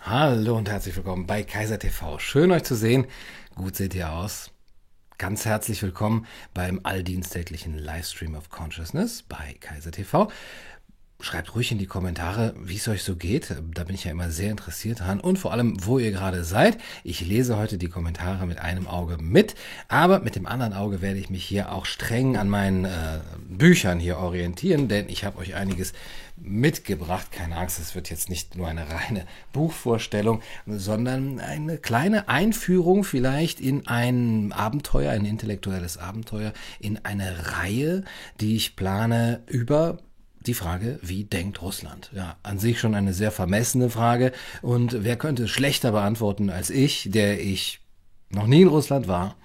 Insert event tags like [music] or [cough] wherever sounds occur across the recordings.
Hallo und herzlich willkommen bei Kaiser TV. Schön euch zu sehen. Gut seht ihr aus. Ganz herzlich willkommen beim alldiensttäglichen Livestream of Consciousness bei Kaiser TV. Schreibt ruhig in die Kommentare, wie es euch so geht. Da bin ich ja immer sehr interessiert dran. Und vor allem, wo ihr gerade seid. Ich lese heute die Kommentare mit einem Auge mit. Aber mit dem anderen Auge werde ich mich hier auch streng an meinen äh, Büchern hier orientieren. Denn ich habe euch einiges mitgebracht. Keine Angst, es wird jetzt nicht nur eine reine Buchvorstellung, sondern eine kleine Einführung vielleicht in ein Abenteuer, ein intellektuelles Abenteuer, in eine Reihe, die ich plane über die Frage, wie denkt Russland? Ja, an sich schon eine sehr vermessene Frage. Und wer könnte es schlechter beantworten als ich, der ich noch nie in Russland war,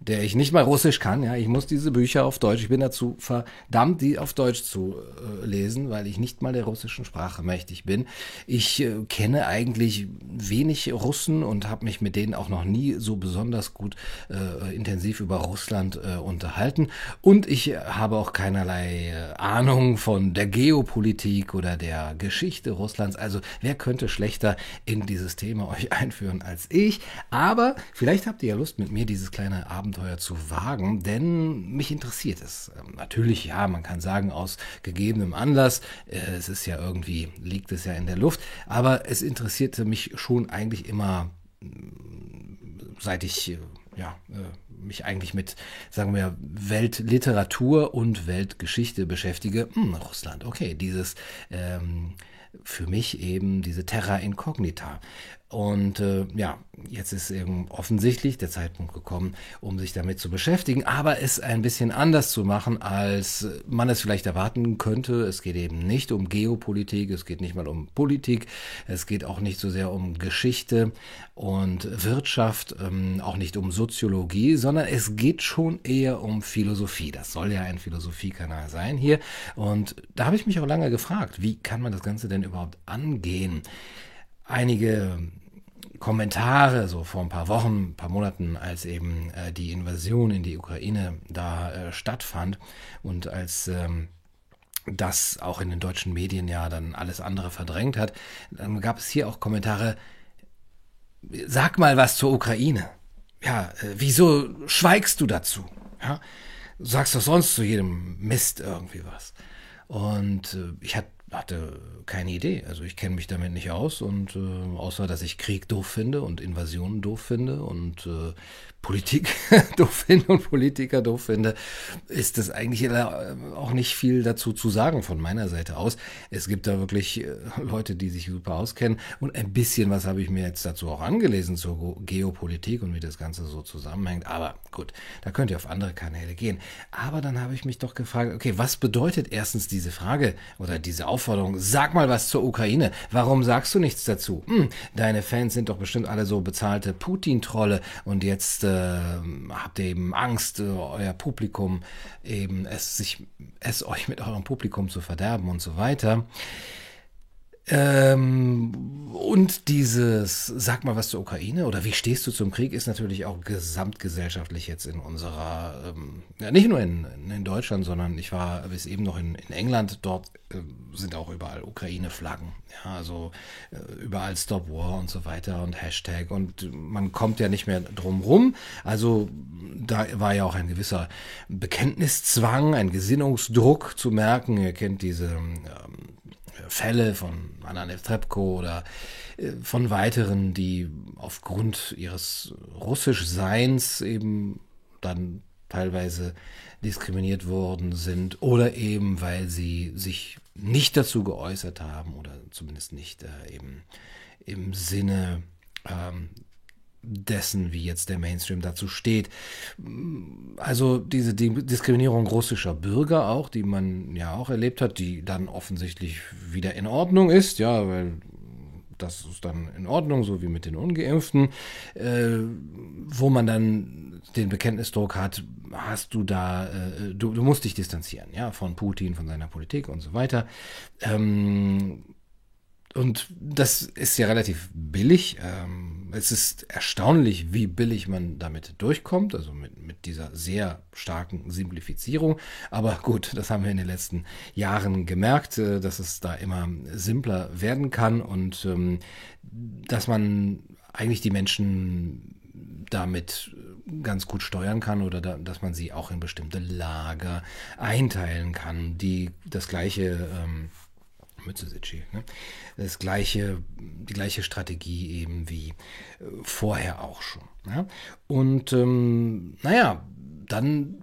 der ich nicht mal Russisch kann. Ja, ich muss diese Bücher auf Deutsch. Ich bin dazu verdammt, die auf Deutsch zu äh, lesen, weil ich nicht mal der russischen Sprache mächtig bin. Ich äh, kenne eigentlich wenig Russen und habe mich mit denen auch noch nie so besonders gut äh, intensiv über Russland äh, unterhalten. Und ich habe auch keinerlei äh, Ahnung von der Geopolitik oder der Geschichte Russlands. Also wer könnte schlechter in dieses Thema euch [laughs] einführen als ich? Aber vielleicht habt ihr ja Lust mit mir dieses kleine Abend Abenteuer zu wagen, denn mich interessiert es. Ähm, natürlich, ja, man kann sagen, aus gegebenem Anlass, äh, es ist ja irgendwie, liegt es ja in der Luft, aber es interessierte mich schon eigentlich immer, mm, seit ich, äh, ja, äh, mich eigentlich mit, sagen wir, Weltliteratur und Weltgeschichte beschäftige. Hm, Russland, okay, dieses ähm, für mich eben diese Terra Incognita. Und äh, ja, jetzt ist eben offensichtlich der Zeitpunkt gekommen, um sich damit zu beschäftigen, aber es ein bisschen anders zu machen, als man es vielleicht erwarten könnte. Es geht eben nicht um Geopolitik, es geht nicht mal um Politik, es geht auch nicht so sehr um Geschichte und Wirtschaft, ähm, auch nicht um Soziologie, sondern es geht schon eher um Philosophie. Das soll ja ein Philosophiekanal sein hier. Und da habe ich mich auch lange gefragt, wie kann man das Ganze denn überhaupt angehen? Einige Kommentare, so vor ein paar Wochen, ein paar Monaten, als eben äh, die Invasion in die Ukraine da äh, stattfand und als ähm, das auch in den deutschen Medien ja dann alles andere verdrängt hat, dann gab es hier auch Kommentare, sag mal was zur Ukraine. Ja, äh, wieso schweigst du dazu? Ja, du sagst doch sonst zu jedem Mist irgendwie was. Und äh, ich hatte hatte keine Idee. Also ich kenne mich damit nicht aus und äh, außer dass ich Krieg doof finde und Invasionen doof finde und äh, Politik [laughs] doof finde und Politiker doof finde, ist das eigentlich äh, auch nicht viel dazu zu sagen von meiner Seite aus. Es gibt da wirklich äh, Leute, die sich super auskennen und ein bisschen was habe ich mir jetzt dazu auch angelesen zur Geopolitik und wie das Ganze so zusammenhängt. Aber gut, da könnt ihr auf andere Kanäle gehen. Aber dann habe ich mich doch gefragt, okay, was bedeutet erstens diese Frage oder diese Aufforderung? Sag mal was zur Ukraine. Warum sagst du nichts dazu? Hm, deine Fans sind doch bestimmt alle so bezahlte Putin-Trolle und jetzt äh, habt ihr eben Angst, äh, euer Publikum eben es sich es euch mit eurem Publikum zu verderben und so weiter. Ähm, und dieses, sag mal was zur Ukraine oder wie stehst du zum Krieg, ist natürlich auch gesamtgesellschaftlich jetzt in unserer, ähm, ja, nicht nur in, in Deutschland, sondern ich war bis eben noch in, in England, dort äh, sind auch überall Ukraine-Flaggen, ja, also äh, überall Stop War und so weiter und Hashtag und man kommt ja nicht mehr drum rum. Also da war ja auch ein gewisser Bekenntniszwang, ein Gesinnungsdruck zu merken. Ihr kennt diese ähm, Fälle von Anna Netrebko oder äh, von weiteren, die aufgrund ihres Russischseins eben dann teilweise diskriminiert worden sind oder eben weil sie sich nicht dazu geäußert haben oder zumindest nicht äh, eben im Sinne ähm, dessen, wie jetzt der Mainstream dazu steht. Also diese Diskriminierung russischer Bürger auch, die man ja auch erlebt hat, die dann offensichtlich wieder in Ordnung ist, ja, weil das ist dann in Ordnung, so wie mit den Ungeimpften, äh, wo man dann den Bekenntnisdruck hat, hast du da, äh, du, du musst dich distanzieren, ja, von Putin, von seiner Politik und so weiter. Ähm, und das ist ja relativ billig. Ähm, es ist erstaunlich, wie billig man damit durchkommt, also mit, mit dieser sehr starken Simplifizierung. Aber gut, das haben wir in den letzten Jahren gemerkt, äh, dass es da immer simpler werden kann und ähm, dass man eigentlich die Menschen damit ganz gut steuern kann oder da, dass man sie auch in bestimmte Lager einteilen kann, die das gleiche ähm, Mütze Sitschi, ne? das gleiche, die gleiche Strategie eben wie äh, vorher auch schon. Ja? Und ähm, naja, dann,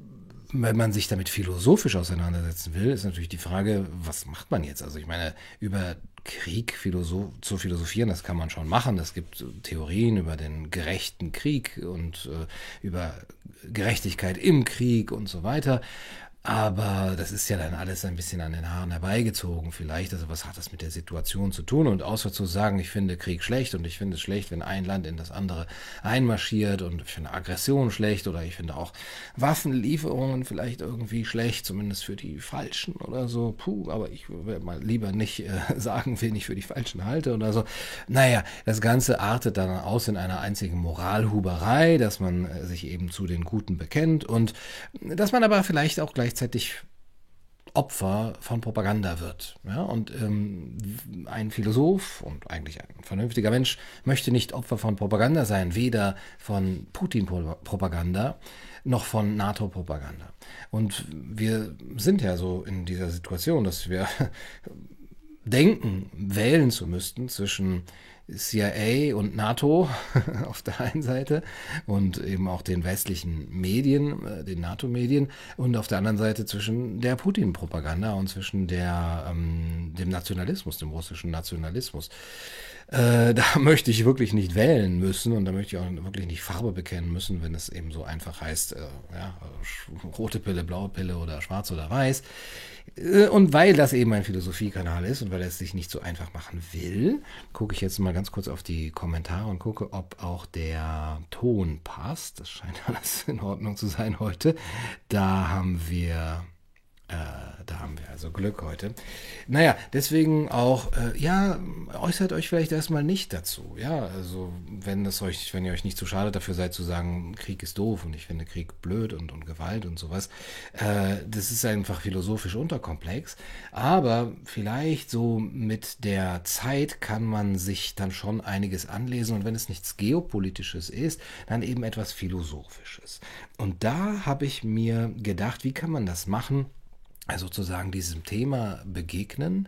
wenn man sich damit philosophisch auseinandersetzen will, ist natürlich die Frage, was macht man jetzt? Also ich meine, über Krieg philosoph zu philosophieren, das kann man schon machen. Es gibt Theorien über den gerechten Krieg und äh, über Gerechtigkeit im Krieg und so weiter. Aber das ist ja dann alles ein bisschen an den Haaren herbeigezogen vielleicht. Also was hat das mit der Situation zu tun? Und außer zu sagen, ich finde Krieg schlecht und ich finde es schlecht, wenn ein Land in das andere einmarschiert und ich finde Aggression schlecht oder ich finde auch Waffenlieferungen vielleicht irgendwie schlecht, zumindest für die Falschen oder so. Puh, aber ich will mal lieber nicht äh, [laughs] sagen, wen ich für die Falschen halte oder so. Naja, das Ganze artet dann aus in einer einzigen Moralhuberei, dass man äh, sich eben zu den Guten bekennt und dass man aber vielleicht auch gleich gleichzeitig Opfer von Propaganda wird. Ja? Und ähm, ein Philosoph und eigentlich ein vernünftiger Mensch möchte nicht Opfer von Propaganda sein, weder von Putin-Propaganda noch von NATO-Propaganda. Und wir sind ja so in dieser Situation, dass wir [laughs] denken, wählen zu müssten zwischen CIA und NATO [laughs] auf der einen Seite und eben auch den westlichen Medien, äh, den NATO-Medien und auf der anderen Seite zwischen der Putin-Propaganda und zwischen der, ähm, dem Nationalismus, dem russischen Nationalismus. Äh, [laughs] da möchte ich wirklich nicht wählen müssen und da möchte ich auch wirklich nicht Farbe bekennen müssen, wenn es eben so einfach heißt, äh, ja, rote Pille, blaue Pille oder schwarz oder weiß. Äh, und weil das eben ein Philosophiekanal ist und weil er es sich nicht so einfach machen will, gucke ich jetzt mal ganz kurz auf die Kommentare und gucke, ob auch der Ton passt. Das scheint [laughs] alles in Ordnung zu sein heute. Da haben wir äh, da haben wir also Glück heute. Naja, deswegen auch, äh, ja, äußert euch vielleicht erstmal nicht dazu. Ja, also wenn es euch, wenn ihr euch nicht zu schade dafür seid zu sagen, Krieg ist doof und ich finde Krieg blöd und, und Gewalt und sowas, äh, das ist einfach philosophisch unterkomplex. Aber vielleicht so mit der Zeit kann man sich dann schon einiges anlesen und wenn es nichts Geopolitisches ist, dann eben etwas Philosophisches. Und da habe ich mir gedacht, wie kann man das machen? Also sozusagen diesem Thema begegnen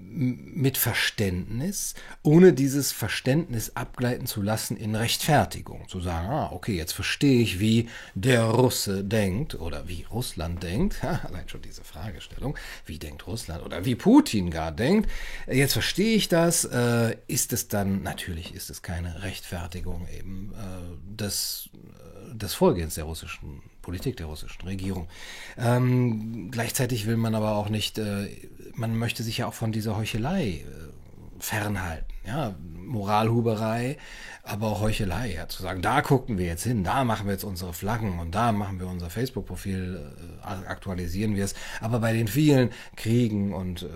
mit Verständnis, ohne dieses Verständnis abgleiten zu lassen in Rechtfertigung. Zu sagen, ah, okay, jetzt verstehe ich, wie der Russe denkt oder wie Russland denkt. [laughs] allein schon diese Fragestellung, wie denkt Russland oder wie Putin gar denkt. Jetzt verstehe ich das. Äh, ist es dann, natürlich ist es keine Rechtfertigung eben äh, des, äh, des Vorgehens der russischen Politik der russischen Regierung. Ähm, gleichzeitig will man aber auch nicht, äh, man möchte sich ja auch von dieser Heuchelei äh, fernhalten. Ja, Moralhuberei, aber auch Heuchelei. Ja, zu sagen, da gucken wir jetzt hin, da machen wir jetzt unsere Flaggen und da machen wir unser Facebook-Profil, äh, aktualisieren wir es. Aber bei den vielen Kriegen und äh,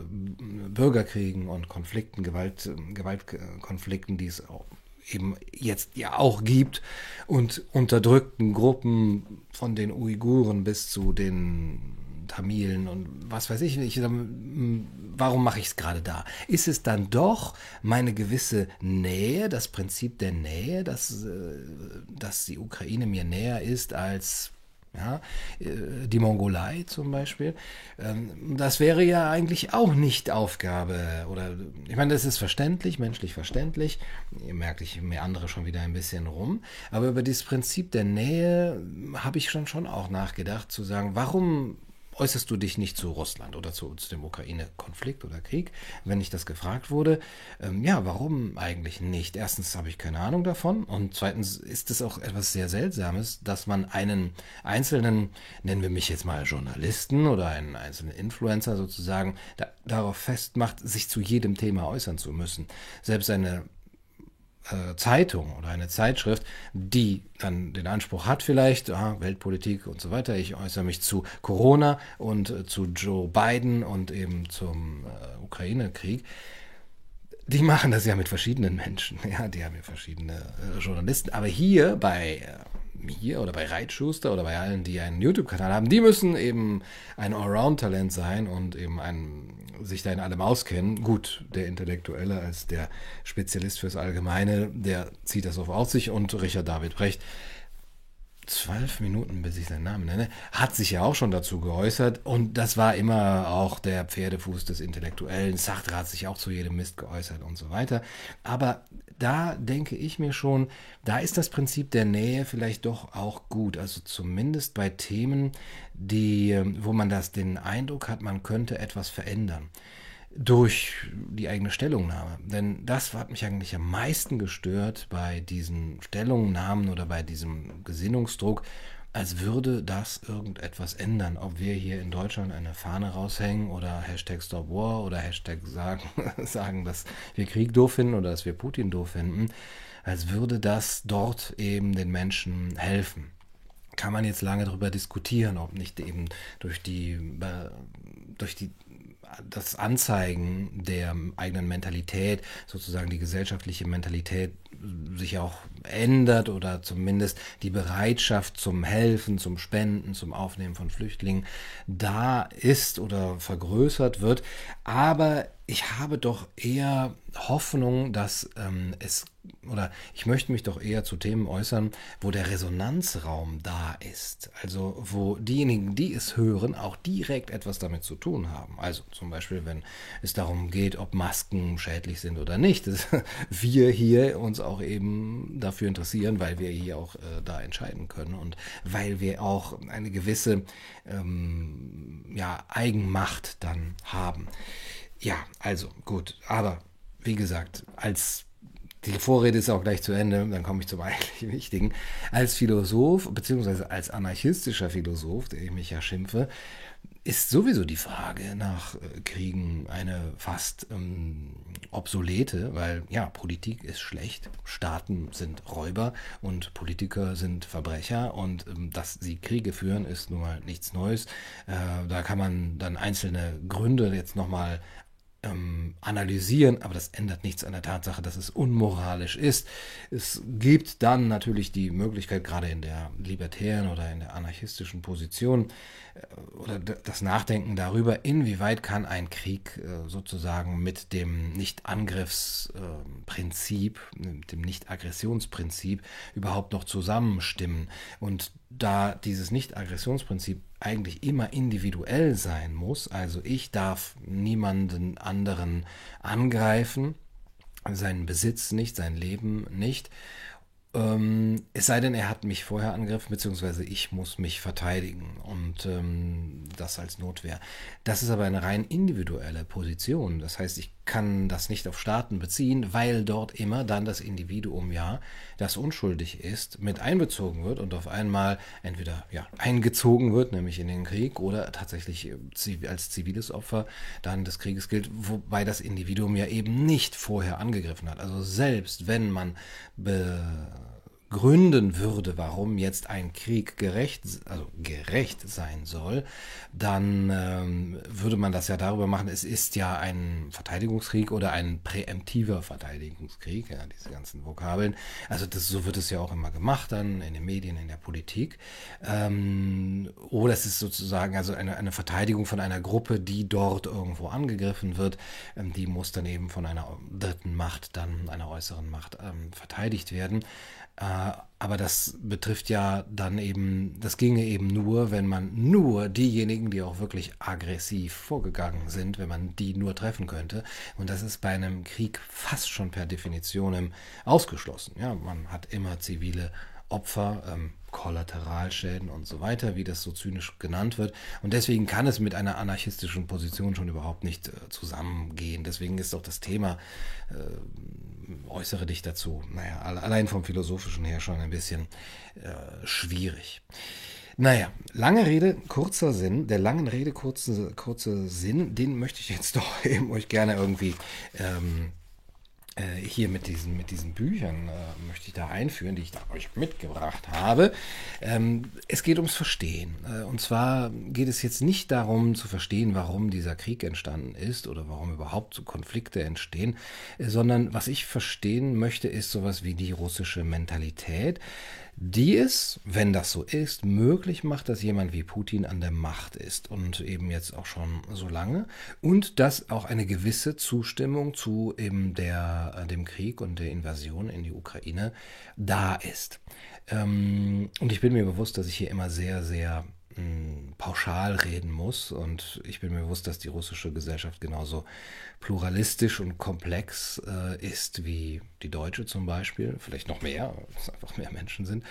Bürgerkriegen und Konflikten, Gewalt, Gewaltkonflikten, die es auch eben jetzt ja auch gibt und unterdrückten Gruppen von den Uiguren bis zu den Tamilen und was weiß ich nicht. Warum mache ich es gerade da? Ist es dann doch meine gewisse Nähe, das Prinzip der Nähe, dass, äh, dass die Ukraine mir näher ist als ja, äh, die Mongolei zum Beispiel. Ähm, das wäre ja eigentlich auch nicht Aufgabe. Oder ich meine, das ist verständlich, menschlich verständlich. Ihr merkt, ich mir andere schon wieder ein bisschen rum. Aber über dieses Prinzip der Nähe habe ich schon schon auch nachgedacht, zu sagen, warum äußerst du dich nicht zu Russland oder zu, zu dem Ukraine-Konflikt oder Krieg, wenn ich das gefragt wurde? Ähm, ja, warum eigentlich nicht? Erstens habe ich keine Ahnung davon und zweitens ist es auch etwas sehr Seltsames, dass man einen einzelnen, nennen wir mich jetzt mal Journalisten oder einen einzelnen Influencer sozusagen, da, darauf festmacht, sich zu jedem Thema äußern zu müssen. Selbst eine Zeitung oder eine Zeitschrift, die dann den Anspruch hat vielleicht, aha, Weltpolitik und so weiter, ich äußere mich zu Corona und äh, zu Joe Biden und eben zum äh, Ukraine-Krieg, die machen das ja mit verschiedenen Menschen. [laughs] Ja, die haben ja verschiedene äh, Journalisten. Aber hier bei äh, hier oder bei Reitschuster oder bei allen, die einen YouTube-Kanal haben, die müssen eben ein Allround-Talent sein und eben ein, sich da in allem auskennen. Gut, der Intellektuelle als der Spezialist fürs Allgemeine, der zieht das auf sich und Richard David Brecht zwölf Minuten, bis ich seinen Namen nenne, hat sich ja auch schon dazu geäußert. Und das war immer auch der Pferdefuß des Intellektuellen. Sartre hat sich auch zu jedem Mist geäußert und so weiter. Aber da denke ich mir schon, da ist das Prinzip der Nähe vielleicht doch auch gut. Also zumindest bei Themen, die, wo man das den Eindruck hat, man könnte etwas verändern durch die eigene Stellungnahme. Denn das hat mich eigentlich am meisten gestört bei diesen Stellungnahmen oder bei diesem Gesinnungsdruck, als würde das irgendetwas ändern. Ob wir hier in Deutschland eine Fahne raushängen oder Hashtag Stop War oder Hashtag sagen, [laughs] sagen, dass wir Krieg doof finden oder dass wir Putin doof finden, als würde das dort eben den Menschen helfen kann man jetzt lange darüber diskutieren, ob nicht eben durch die, durch die das Anzeigen der eigenen Mentalität, sozusagen die gesellschaftliche Mentalität sich auch ändert oder zumindest die Bereitschaft zum Helfen, zum Spenden, zum Aufnehmen von Flüchtlingen da ist oder vergrößert wird. Aber ich habe doch eher Hoffnung, dass ähm, es, oder ich möchte mich doch eher zu Themen äußern, wo der Resonanzraum da ist. Also wo diejenigen, die es hören, auch direkt etwas damit zu tun haben. Also zum Beispiel, wenn es darum geht, ob Masken schädlich sind oder nicht. Dass [laughs] wir hier uns auch eben dafür interessieren, weil wir hier auch äh, da entscheiden können und weil wir auch eine gewisse ähm, ja, Eigenmacht dann haben. Ja, also gut. Aber wie gesagt, als die Vorrede ist auch gleich zu Ende, dann komme ich zum [laughs] eigentlich Wichtigen. Als Philosoph, beziehungsweise als anarchistischer Philosoph, der ich mich ja schimpfe, ist sowieso die Frage nach äh, Kriegen eine fast ähm, obsolete, weil ja, Politik ist schlecht, Staaten sind Räuber und Politiker sind Verbrecher und ähm, dass sie Kriege führen, ist nun mal nichts Neues. Äh, da kann man dann einzelne Gründe jetzt nochmal ähm, analysieren, aber das ändert nichts an der Tatsache, dass es unmoralisch ist. Es gibt dann natürlich die Möglichkeit, gerade in der libertären oder in der anarchistischen Position, oder das Nachdenken darüber, inwieweit kann ein Krieg äh, sozusagen mit dem Nicht-Angriffsprinzip, mit dem Nicht-Aggressionsprinzip überhaupt noch zusammenstimmen. Und da dieses Nicht-Aggressionsprinzip eigentlich immer individuell sein muss, also ich darf niemanden anderen angreifen, seinen Besitz nicht, sein Leben nicht, ähm, es sei denn, er hat mich vorher angegriffen, beziehungsweise ich muss mich verteidigen und ähm, das als Notwehr. Das ist aber eine rein individuelle Position. Das heißt, ich kann das nicht auf Staaten beziehen, weil dort immer dann das Individuum ja, das unschuldig ist, mit einbezogen wird und auf einmal entweder ja, eingezogen wird, nämlich in den Krieg, oder tatsächlich äh, als ziviles Opfer dann des Krieges gilt, wobei das Individuum ja eben nicht vorher angegriffen hat. Also selbst wenn man be gründen würde, warum jetzt ein Krieg gerecht, also gerecht sein soll, dann ähm, würde man das ja darüber machen, es ist ja ein Verteidigungskrieg oder ein präemptiver Verteidigungskrieg, ja, diese ganzen Vokabeln. Also das, so wird es ja auch immer gemacht dann in den Medien, in der Politik. Ähm, oder es ist sozusagen also eine, eine Verteidigung von einer Gruppe, die dort irgendwo angegriffen wird. Ähm, die muss dann eben von einer dritten Macht, dann einer äußeren Macht ähm, verteidigt werden. Äh, aber das betrifft ja dann eben, das ginge eben nur, wenn man nur diejenigen, die auch wirklich aggressiv vorgegangen sind, wenn man die nur treffen könnte. Und das ist bei einem Krieg fast schon per Definition ausgeschlossen. Ja, man hat immer zivile Opfer, ähm, Kollateralschäden und so weiter, wie das so zynisch genannt wird. Und deswegen kann es mit einer anarchistischen Position schon überhaupt nicht äh, zusammengehen. Deswegen ist auch das Thema äh, äußere dich dazu. Naja, allein vom philosophischen her schon ein bisschen äh, schwierig. Naja, lange Rede, kurzer Sinn. Der langen Rede, kurze, kurze Sinn, den möchte ich jetzt [laughs] doch eben euch gerne irgendwie ähm, äh, hier mit diesen, mit diesen Büchern äh, möchte ich da einführen, die ich da euch mitgebracht habe. Ähm, es geht ums Verstehen. Äh, und zwar geht es jetzt nicht darum zu verstehen, warum dieser Krieg entstanden ist oder warum überhaupt so Konflikte entstehen, äh, sondern was ich verstehen möchte, ist sowas wie die russische Mentalität die es, wenn das so ist, möglich macht, dass jemand wie Putin an der Macht ist und eben jetzt auch schon so lange und dass auch eine gewisse Zustimmung zu eben der, äh, dem Krieg und der Invasion in die Ukraine da ist. Ähm, und ich bin mir bewusst, dass ich hier immer sehr, sehr pauschal reden muss. Und ich bin mir bewusst, dass die russische Gesellschaft genauso pluralistisch und komplex äh, ist wie die deutsche zum Beispiel. Vielleicht noch mehr, [laughs] es einfach mehr Menschen sind.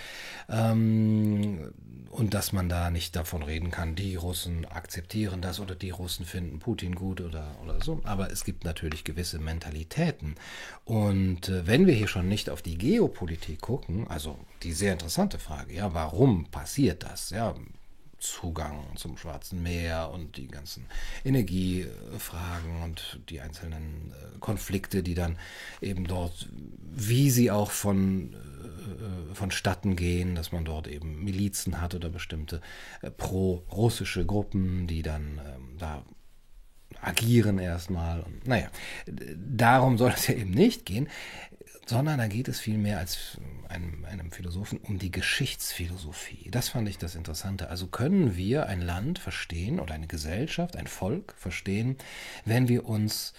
Ähm, und dass man da nicht davon reden kann, die Russen akzeptieren das oder die Russen finden Putin gut oder, oder so. Aber es gibt natürlich gewisse Mentalitäten. Und äh, wenn wir hier schon nicht auf die Geopolitik gucken, also die sehr interessante Frage, ja, warum passiert das? Ja, Zugang zum Schwarzen Meer und die ganzen Energiefragen und die einzelnen äh, Konflikte, die dann eben dort, wie sie auch von äh, vonstatten gehen, dass man dort eben Milizen hat oder bestimmte äh, pro-russische Gruppen, die dann ähm, da agieren erstmal. Und, naja, darum soll es ja eben nicht gehen sondern da geht es vielmehr als einem, einem Philosophen um die Geschichtsphilosophie. Das fand ich das Interessante. Also können wir ein Land verstehen oder eine Gesellschaft, ein Volk verstehen, wenn wir uns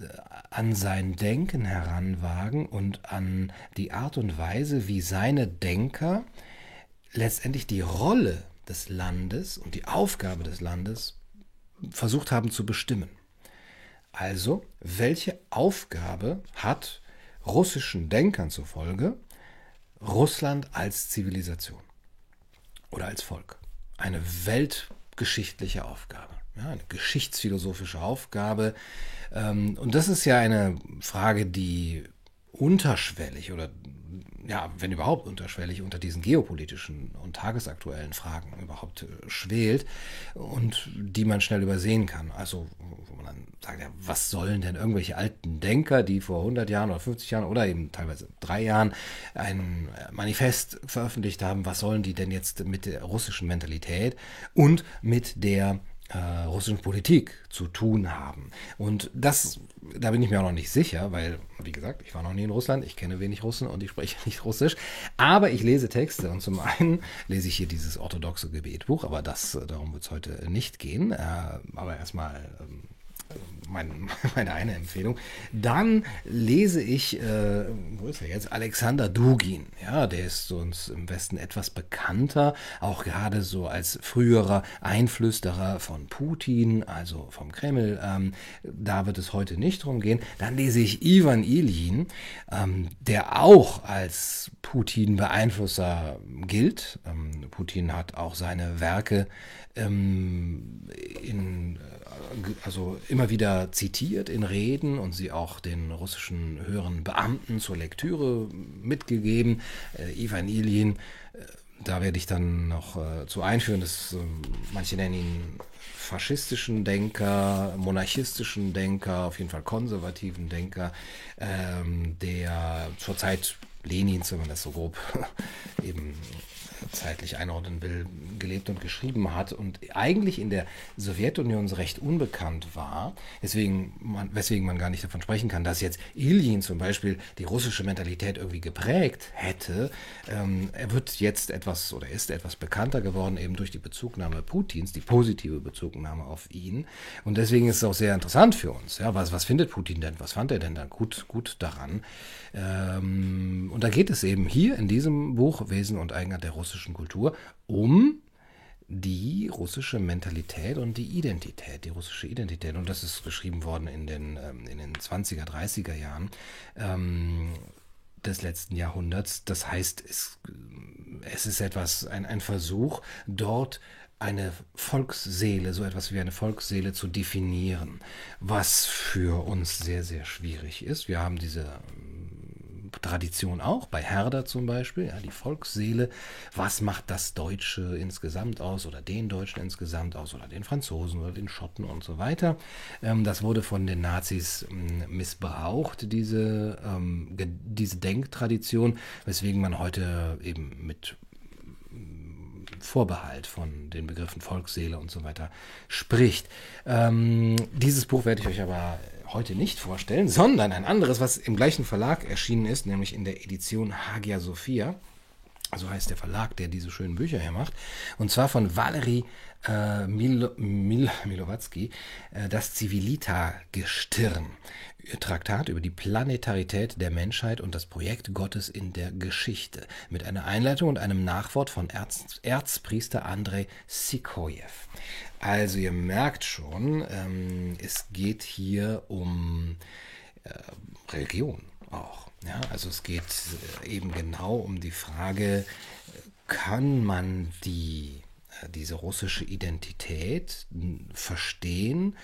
äh, an sein Denken heranwagen und an die Art und Weise, wie seine Denker letztendlich die Rolle des Landes und die Aufgabe des Landes versucht haben zu bestimmen. Also, welche Aufgabe hat russischen Denkern zufolge Russland als Zivilisation oder als Volk. Eine weltgeschichtliche Aufgabe, ja, eine geschichtsphilosophische Aufgabe. Ähm, und das ist ja eine Frage, die unterschwellig oder ja, wenn überhaupt unterschwellig unter diesen geopolitischen und tagesaktuellen Fragen überhaupt äh, schwelt und die man schnell übersehen kann. Also, wo man dann sagt, ja, was sollen denn irgendwelche alten Denker, die vor 100 Jahren oder 50 Jahren oder eben teilweise drei Jahren ein Manifest veröffentlicht haben, was sollen die denn jetzt mit der russischen Mentalität und mit der äh, russischen Politik zu tun haben. Und das, da bin ich mir auch noch nicht sicher, weil, wie gesagt, ich war noch nie in Russland, ich kenne wenig Russen und ich spreche [laughs] nicht Russisch. Aber ich lese Texte und zum einen lese ich hier dieses orthodoxe Gebetbuch, aber das, darum wird es heute nicht gehen. Äh, aber erstmal ähm, mein, [laughs] meine eine Empfehlung. Dann lese ich, äh, wo ist er jetzt? Alexander Dugin. Ja, der ist uns im Westen etwas bekannter, auch gerade so als früherer Einflüsterer von Putin, also vom Kreml. Ähm, da wird es heute nicht drum gehen. Dann lese ich Ivan Ilyin, ähm, der auch als Putin-Beeinflusser gilt. Ähm, Putin hat auch seine Werke ähm, in also immer wieder zitiert in Reden und sie auch den russischen höheren Beamten zur Lektüre mitgegeben. Äh, Ivan Ilyin, äh, da werde ich dann noch äh, zu einführen, dass äh, manche nennen ihn faschistischen Denker, monarchistischen Denker, auf jeden Fall konservativen Denker, ähm, der zur Zeit Lenins, wenn man das so grob [laughs] eben zeitlich einordnen will, gelebt und geschrieben hat und eigentlich in der Sowjetunion recht unbekannt war, deswegen man, weswegen man gar nicht davon sprechen kann, dass jetzt Iljin zum Beispiel die russische Mentalität irgendwie geprägt hätte. Ähm, er wird jetzt etwas oder ist etwas bekannter geworden, eben durch die Bezugnahme Putins, die positive Bezugnahme auf ihn. Und deswegen ist es auch sehr interessant für uns. Ja, was, was findet Putin denn? Was fand er denn da gut, gut daran? Ähm, und da geht es eben hier in diesem Buch Wesen und Eigenart der russischen Kultur um die russische Mentalität und die Identität, die russische Identität. Und das ist geschrieben worden in den, ähm, in den 20er, 30er Jahren ähm, des letzten Jahrhunderts. Das heißt, es, es ist etwas, ein, ein Versuch, dort eine Volksseele, so etwas wie eine Volksseele zu definieren, was für uns sehr, sehr schwierig ist. Wir haben diese Tradition auch, bei Herder zum Beispiel, ja, die Volksseele. Was macht das Deutsche insgesamt aus oder den Deutschen insgesamt aus oder den Franzosen oder den Schotten und so weiter. Ähm, das wurde von den Nazis ähm, missbraucht, diese, ähm, diese Denktradition, weswegen man heute eben mit Vorbehalt von den Begriffen Volksseele und so weiter spricht. Ähm, dieses Buch werde ich euch aber heute nicht vorstellen, sondern ein anderes, was im gleichen Verlag erschienen ist, nämlich in der Edition Hagia Sophia. So heißt der Verlag, der diese schönen Bücher hier macht. Und zwar von Valerie äh, Mil Mil Milowatzki, äh, das Civilita-Gestirn. Traktat über die Planetarität der Menschheit und das Projekt Gottes in der Geschichte. Mit einer Einleitung und einem Nachwort von Erz Erzpriester Andrei Sikojew. Also ihr merkt schon, ähm, es geht hier um äh, Religion auch. Ja? Also es geht äh, eben genau um die Frage, kann man die, äh, diese russische Identität verstehen?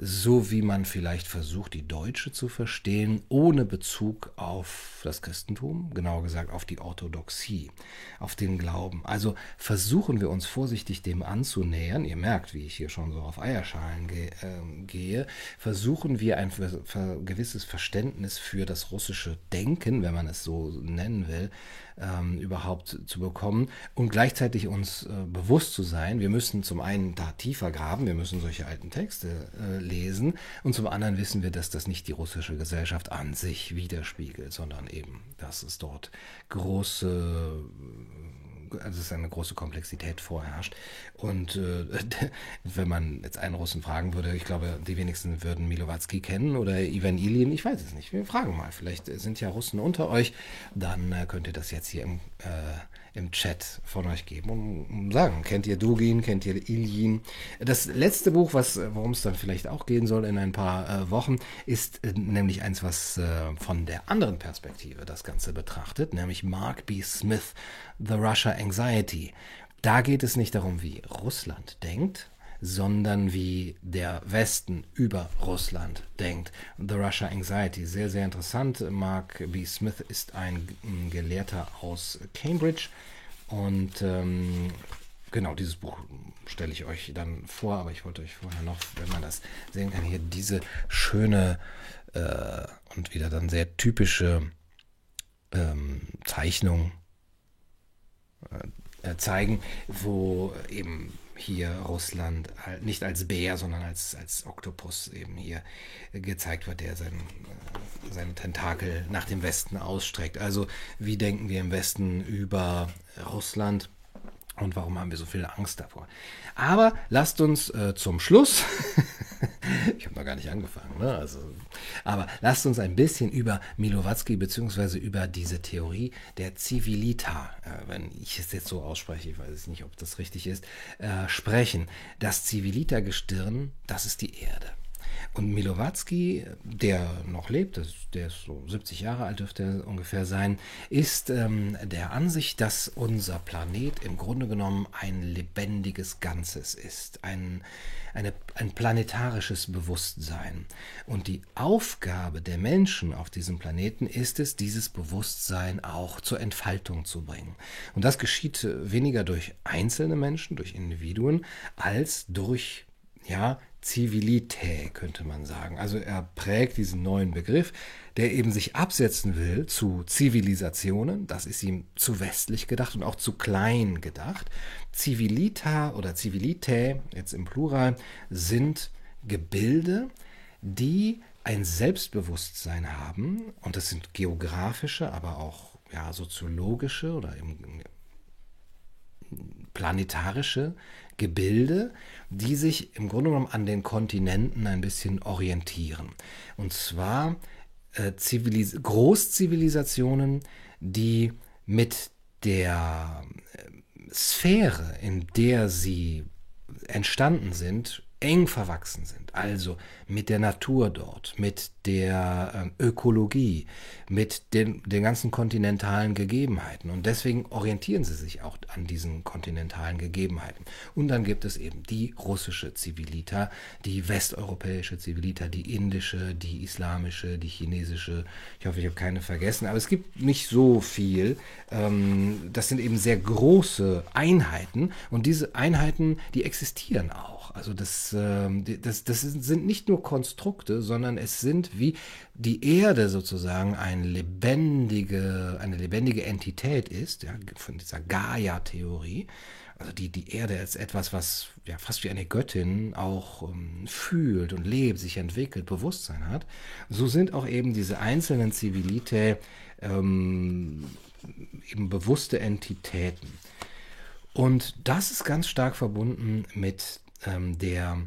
So wie man vielleicht versucht, die Deutsche zu verstehen, ohne Bezug auf das Christentum, genauer gesagt auf die Orthodoxie, auf den Glauben. Also versuchen wir uns vorsichtig dem anzunähern, ihr merkt, wie ich hier schon so auf Eierschalen ge äh, gehe, versuchen wir ein gewisses Verständnis für das russische Denken, wenn man es so nennen will, ähm, überhaupt zu bekommen und gleichzeitig uns äh, bewusst zu sein, wir müssen zum einen da tiefer graben, wir müssen solche alten Texte äh, lesen und zum anderen wissen wir, dass das nicht die russische Gesellschaft an sich widerspiegelt, sondern eben, dass es dort große also es eine große Komplexität vorherrscht. Und äh, [laughs] wenn man jetzt einen Russen fragen würde, ich glaube, die wenigsten würden Milowatzki kennen oder Ivan Ilin, ich weiß es nicht. Wir fragen mal, vielleicht sind ja Russen unter euch, dann äh, könnt ihr das jetzt hier im, äh, im Chat von euch geben und sagen, kennt ihr Dugin, kennt ihr Iljin? Das letzte Buch, worum es dann vielleicht auch gehen soll in ein paar äh, Wochen, ist äh, nämlich eins, was äh, von der anderen Perspektive das Ganze betrachtet, nämlich Mark B. Smith, The Russia Anxiety. Da geht es nicht darum, wie Russland denkt, sondern wie der Westen über Russland denkt. The Russia Anxiety, sehr, sehr interessant. Mark B. Smith ist ein Gelehrter aus Cambridge und ähm, genau dieses Buch stelle ich euch dann vor, aber ich wollte euch vorher noch, wenn man das sehen kann, hier diese schöne äh, und wieder dann sehr typische ähm, Zeichnung äh, zeigen, wo eben hier Russland nicht als Bär, sondern als, als Oktopus eben hier gezeigt wird, der sein, äh, seine Tentakel nach dem Westen ausstreckt. Also wie denken wir im Westen über Russland? Und warum haben wir so viel Angst davor? Aber lasst uns äh, zum Schluss, ich habe noch gar nicht angefangen, ne? also, aber lasst uns ein bisschen über Milowatzki bzw. über diese Theorie der Civilita, äh, wenn ich es jetzt so ausspreche, ich weiß nicht, ob das richtig ist, äh, sprechen. Das Civilita-Gestirn, das ist die Erde. Und Milowatzki, der noch lebt, der ist so 70 Jahre alt, dürfte er ungefähr sein, ist ähm, der Ansicht, dass unser Planet im Grunde genommen ein lebendiges Ganzes ist, ein, eine, ein planetarisches Bewusstsein. Und die Aufgabe der Menschen auf diesem Planeten ist es, dieses Bewusstsein auch zur Entfaltung zu bringen. Und das geschieht weniger durch einzelne Menschen, durch Individuen, als durch ja, Civilité, könnte man sagen. Also er prägt diesen neuen Begriff, der eben sich absetzen will zu Zivilisationen. Das ist ihm zu westlich gedacht und auch zu klein gedacht. Civilita oder Civilité, jetzt im Plural, sind Gebilde, die ein Selbstbewusstsein haben. Und das sind geografische, aber auch ja, soziologische oder planetarische Gebilde, die sich im Grunde genommen an den Kontinenten ein bisschen orientieren. Und zwar äh, Zivilis Großzivilisationen, die mit der äh, Sphäre, in der sie entstanden sind, eng verwachsen sind. Also mit der Natur dort, mit der äh, Ökologie, mit den, den ganzen kontinentalen Gegebenheiten. Und deswegen orientieren sie sich auch an diesen kontinentalen Gegebenheiten. Und dann gibt es eben die russische Zivilita, die westeuropäische Zivilita, die indische, die islamische, die chinesische. Ich hoffe, ich habe keine vergessen, aber es gibt nicht so viel. Ähm, das sind eben sehr große Einheiten und diese Einheiten, die existieren auch. Also das, ähm, das, das sind nicht nur Konstrukte, sondern es sind wie die Erde sozusagen eine lebendige, eine lebendige Entität ist, ja, von dieser Gaia-Theorie. Also die, die Erde als etwas, was ja fast wie eine Göttin auch um, fühlt und lebt, sich entwickelt, Bewusstsein hat. So sind auch eben diese einzelnen Zivilite ähm, eben bewusste Entitäten. Und das ist ganz stark verbunden mit ähm, der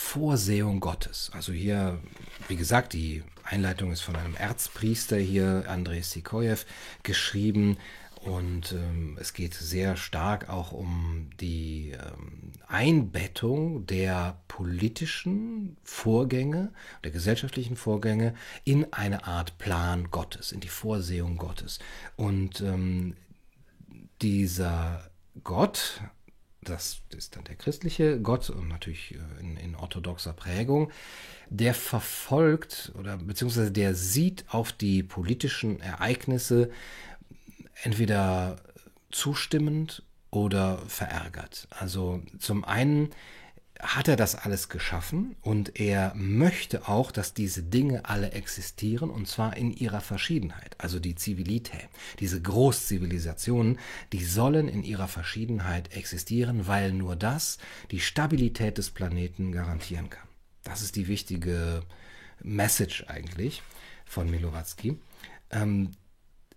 Vorsehung Gottes. Also hier, wie gesagt, die Einleitung ist von einem Erzpriester hier, Andrei Sikoyev, geschrieben. Und ähm, es geht sehr stark auch um die ähm, Einbettung der politischen Vorgänge, der gesellschaftlichen Vorgänge in eine Art Plan Gottes, in die Vorsehung Gottes. Und ähm, dieser Gott das ist dann der christliche Gott und natürlich äh, in, in, orthodoxer Prägung, der verfolgt oder beziehungsweise der sieht auf die politischen Ereignisse entweder zustimmend oder verärgert. Also zum einen hat er das alles geschaffen und er möchte auch, dass diese Dinge alle existieren und zwar in ihrer Verschiedenheit. Also die Zivilität, diese Großzivilisationen, die sollen in ihrer Verschiedenheit existieren, weil nur das die Stabilität des Planeten garantieren kann. Das ist die wichtige Message eigentlich von Milowatzki. Ähm,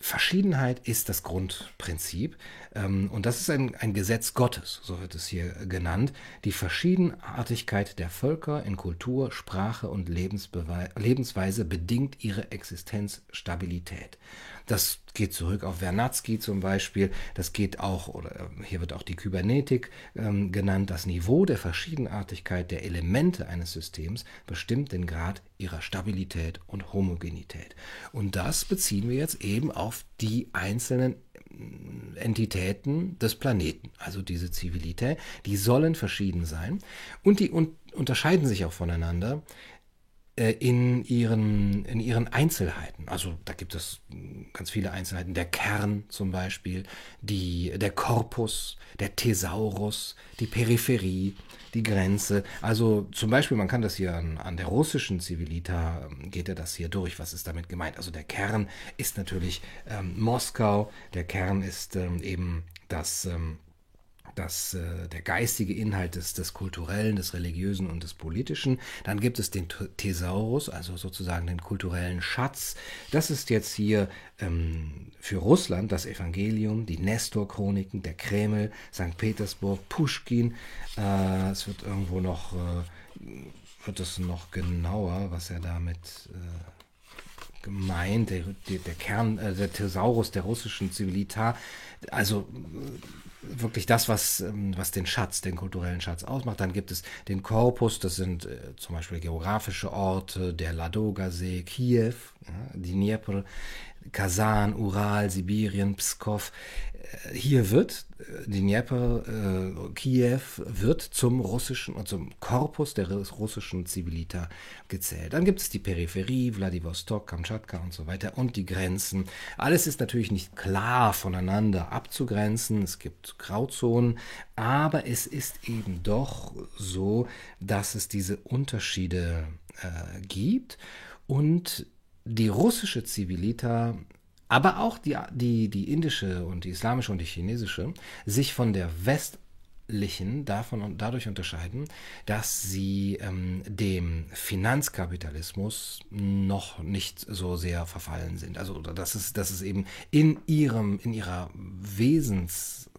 Verschiedenheit ist das Grundprinzip ähm, und das ist ein, ein, Gesetz Gottes, so wird es hier genannt. Die Verschiedenartigkeit der Völker in Kultur, Sprache und Lebensweise bedingt ihre Existenzstabilität. Das geht zurück auf Wernatzky zum Beispiel. Das geht auch, oder äh, hier wird auch die Kybernetik ähm, genannt. Das Niveau der Verschiedenartigkeit der Elemente eines Systems bestimmt den Grad ihrer Stabilität und Homogenität. Und das beziehen wir jetzt eben auf die einzelnen äh, Entitäten des Planeten, also diese Zivilität, die sollen verschieden sein und die un unterscheiden sich auch voneinander in ihren, in ihren Einzelheiten. Also da gibt es ganz viele Einzelheiten. Der Kern zum Beispiel, die, der Korpus, der Thesaurus, die Peripherie, die Grenze. Also zum Beispiel, man kann das hier an, an der russischen Civilita, ähm, geht er das hier durch. Was ist damit gemeint? Also der Kern ist natürlich ähm, Moskau, der Kern ist ähm, eben das... Ähm, das, äh, der geistige Inhalt des, des Kulturellen, des Religiösen und des Politischen. Dann gibt es den Thesaurus, also sozusagen den kulturellen Schatz. Das ist jetzt hier ähm, für Russland das Evangelium, die Nestor-Chroniken, der Kreml, St. Petersburg, Pushkin. Äh, es wird irgendwo noch, äh, wird es noch genauer, was er damit äh, gemeint, der, der, der Kern, äh, der Thesaurus der russischen Zivilita. Also wirklich das, was, ähm, was den Schatz, den kulturellen Schatz ausmacht. Dann gibt es den Korpus, das sind äh, zum Beispiel geografische Orte, der Ladoga-See, Kiew, ja, die Dnieper, Kasan, Ural, Sibirien, Pskov. Äh, hier wird äh, die Dnieper, äh, Kiew wird zum russischen und zum Korpus der russischen Zivilita gezählt. Dann gibt es die Peripherie, Vladivostok, Kamtschatka und so weiter und die Grenzen. Alles ist natürlich nicht klar voneinander abzugrenzen. Es gibt Grauzonen, aber es ist eben doch so, dass es diese Unterschiede äh, gibt und die russische Zivilita, aber auch die, die, die indische und die islamische und die chinesische, sich von der westlichen davon und dadurch unterscheiden, dass sie ähm, dem Finanzkapitalismus noch nicht so sehr verfallen sind. Also dass es, dass es eben in ihrem, in ihrer Wesens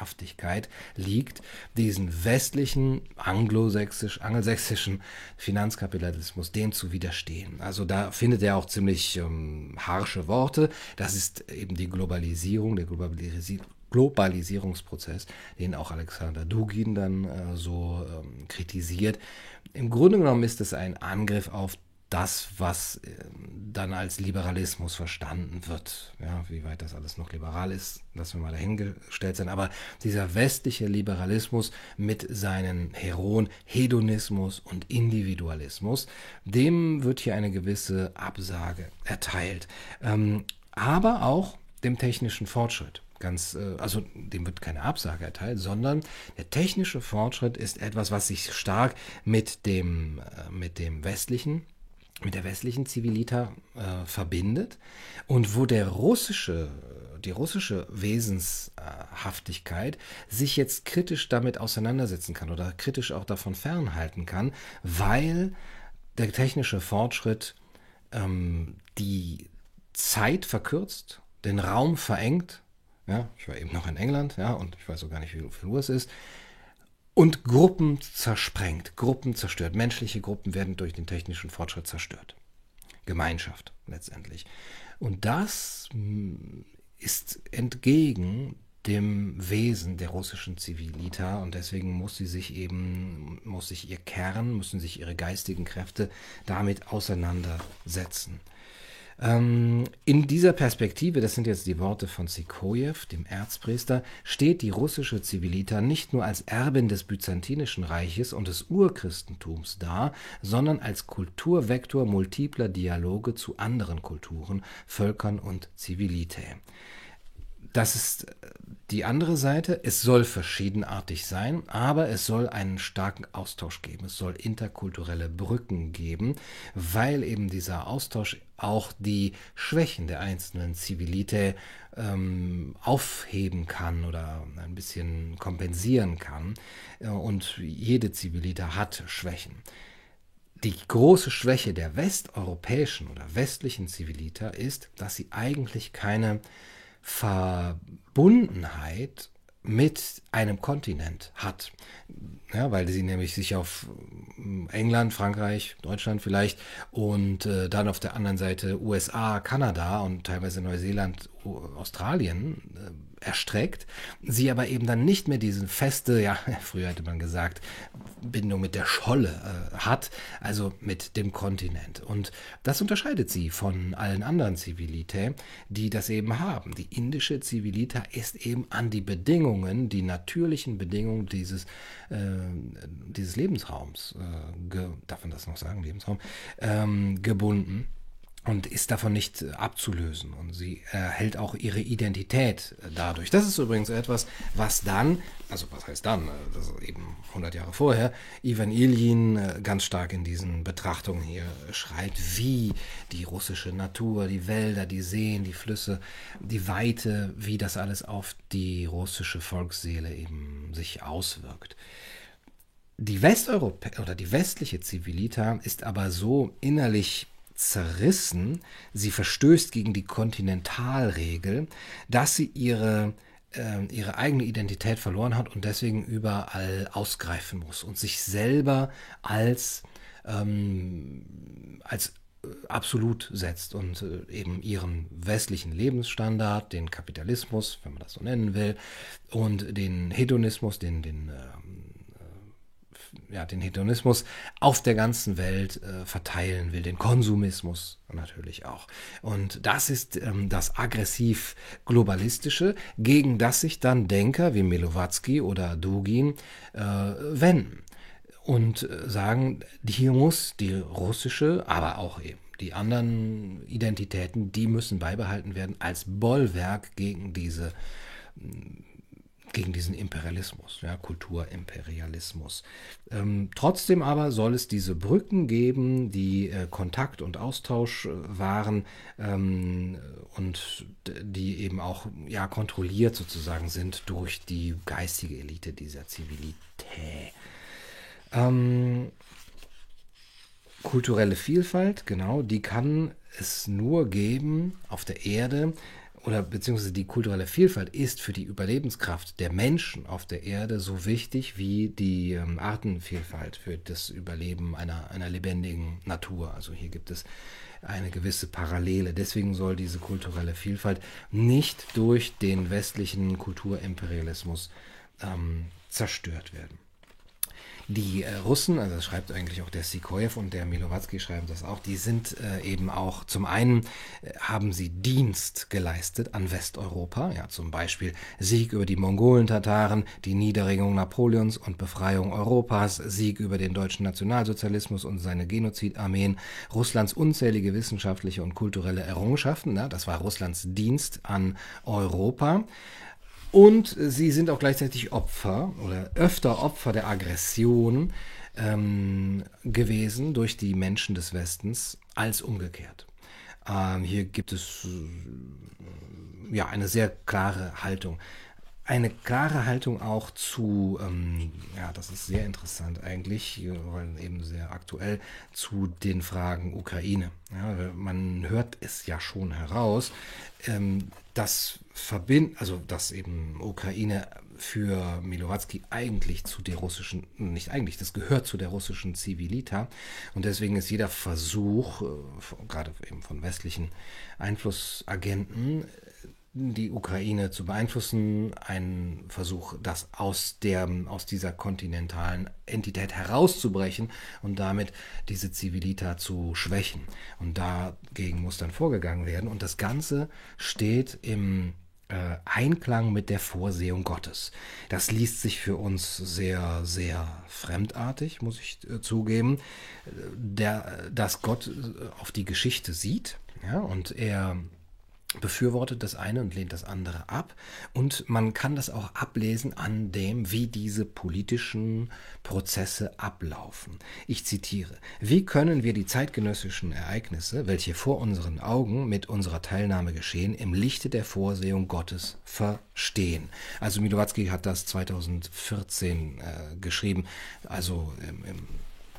Haftigkeit liegt, diesen westlichen anglosächsisch, angelsächsischen Finanzkapitalismus dem zu widerstehen. Also da findet er auch ziemlich ähm, harsche Worte. Das ist eben die Globalisierung, der Globalisi Globalisierungsprozess, den auch Alexander Dugin dann äh, so ähm, kritisiert. Im Grunde genommen ist es ein Angriff auf das, was äh, dann als Liberalismus verstanden wird. Ja, wie weit das alles noch liberal ist, lassen wir mal dahingestellt sein. Aber dieser westliche Liberalismus mit seinen Heroen Hedonismus und Individualismus, dem wird hier eine gewisse Absage erteilt. Ähm, aber auch dem technischen Fortschritt. Ganz, äh, also dem wird keine Absage erteilt, sondern der technische Fortschritt ist etwas, was sich stark mit dem, äh, mit dem westlichen mit der westlichen Zivilita äh, verbindet und wo der russische, die russische Wesenshaftigkeit sich jetzt kritisch damit auseinandersetzen kann oder kritisch auch davon fernhalten kann, weil der technische Fortschritt ähm, die Zeit verkürzt, den Raum verengt. Ja, ich war eben noch in England, ja, und ich weiß auch gar nicht, wie viel Uhr es ist und Gruppen zersprengt, Gruppen zerstört. Menschliche Gruppen werden durch den technischen Fortschritt zerstört. Gemeinschaft letztendlich. Und das hm, ist entgegen dem Wesen der russischen Zivilita und deswegen muss sie sich eben, muss sich ihr Kern, müssen sich ihre geistigen Kräfte damit auseinandersetzen. Ähm, in dieser Perspektive, das sind jetzt die Worte von Sikojew, dem Erzpriester, steht die russische Zivilita nicht nur als Erbin des Byzantinischen Reiches und des Urchristentums da, sondern als Kulturvektor multipler Dialoge zu anderen Kulturen, Völkern und Zivilitae das ist äh, die andere Seite. Es soll verschiedenartig sein, aber es soll einen starken Austausch geben. Es soll interkulturelle Brücken geben, weil eben dieser Austausch auch die Schwächen der einzelnen Zivilite ähm, aufheben kann oder ein bisschen kompensieren kann. Äh, und jede Zivilite hat Schwächen. Die große Schwäche der westeuropäischen oder westlichen Zivilita ist, dass sie eigentlich keine Verbundenheit mit einem Kontinent hat. Ja, weil sie nämlich sich auf England, Frankreich, Deutschland vielleicht und äh, dann auf der anderen Seite USA, Kanada und teilweise Neuseeland, Australien äh, erstreckt, sie aber eben dann nicht mehr diese feste, ja, [laughs] früher hätte man gesagt, Bindung mit der Scholle äh, hat, also mit dem Kontinent. Und das unterscheidet sie von allen anderen Zivilitä, die das eben haben. Die indische Zivilita ist eben an die Bedingungen, die natürlichen Bedingungen dieses, äh, dieses Lebensraums, äh, darf man das noch sagen, Lebensraum, ähm, gebunden und ist davon nicht äh, abzulösen. Und sie erhält auch ihre Identität äh, dadurch. Das ist übrigens etwas, was dann, also was heißt dann, äh, das eben 100 Jahre vorher, Ivan Iljin ganz stark in diesen Betrachtungen hier schreibt, wie die russische Natur, die Wälder, die Seen, die Flüsse, die Weite, wie das alles auf die russische Volksseele eben sich auswirkt. Die Westeuropa oder die westliche Zivilita ist aber so innerlich zerrissen, sie verstößt gegen die Kontinentalregel, dass sie ihre, äh, ihre eigene Identität verloren hat und deswegen überall ausgreifen muss und sich selber als, ähm, als äh, absolut setzt und äh, eben ihren westlichen Lebensstandard, den Kapitalismus, wenn man das so nennen will, und den Hedonismus, den, den ja, den Hedonismus auf der ganzen Welt äh, verteilen will, den Konsumismus natürlich auch. Und das ist ähm, das aggressiv globalistische, gegen das sich dann Denker wie Melowatzki oder Dugin äh, wenden und äh, sagen, hier muss die russische, aber auch eben die anderen Identitäten, die müssen beibehalten werden als Bollwerk gegen diese gegen diesen Imperialismus, ja, Kulturimperialismus. Ähm, trotzdem aber soll es diese Brücken geben, die äh, Kontakt und Austausch äh, waren ähm, und die eben auch ja, kontrolliert sozusagen sind durch die geistige Elite dieser Zivilität. Ähm, kulturelle Vielfalt, genau, die kann es nur geben auf der Erde, oder beziehungsweise die kulturelle Vielfalt ist für die Überlebenskraft der Menschen auf der Erde so wichtig wie die ähm, Artenvielfalt für das Überleben einer, einer lebendigen Natur. Also hier gibt es eine gewisse Parallele. Deswegen soll diese kulturelle Vielfalt nicht durch den westlichen Kulturimperialismus ähm, zerstört werden. Die äh, Russen, also das schreibt eigentlich auch der Sikoyev und der Milowatzki schreiben das auch, die sind äh, eben auch, zum einen äh, haben sie Dienst geleistet an Westeuropa, ja, zum Beispiel Sieg über die Mongolen-Tataren, die Niederringung Napoleons und Befreiung Europas, Sieg über den deutschen Nationalsozialismus und seine Genozidarmeen, Russlands unzählige wissenschaftliche und kulturelle Errungenschaften, ja, das war Russlands Dienst an Europa. Und sie sind auch gleichzeitig Opfer oder öfter Opfer der Aggression ähm, gewesen durch die Menschen des Westens als umgekehrt. Ähm, hier gibt es äh, ja eine sehr klare Haltung. Eine klare Haltung auch zu, ähm, ja, das ist sehr interessant eigentlich, weil eben sehr aktuell, zu den Fragen Ukraine. Ja, man hört es ja schon heraus. Ähm, das verbindet, also dass eben Ukraine für Milowatzki eigentlich zu der russischen, nicht eigentlich, das gehört zu der russischen Zivilita. Und deswegen ist jeder Versuch, äh, gerade eben von westlichen Einflussagenten, die Ukraine zu beeinflussen, ein Versuch, das aus, aus dieser kontinentalen Entität herauszubrechen und damit diese Zivilita zu schwächen. Und dagegen muss dann vorgegangen werden. Und das Ganze steht im äh, Einklang mit der Vorsehung Gottes. Das liest sich für uns sehr, sehr fremdartig, muss ich äh, zugeben, der, dass Gott äh, auf die Geschichte sieht ja, und er befürwortet das eine und lehnt das andere ab. Und man kann das auch ablesen an dem, wie diese politischen Prozesse ablaufen. Ich zitiere, wie können wir die zeitgenössischen Ereignisse, welche vor unseren Augen mit unserer Teilnahme geschehen, im Lichte der Vorsehung Gottes verstehen? Also Milowatzki hat das 2014 äh, geschrieben, also im, im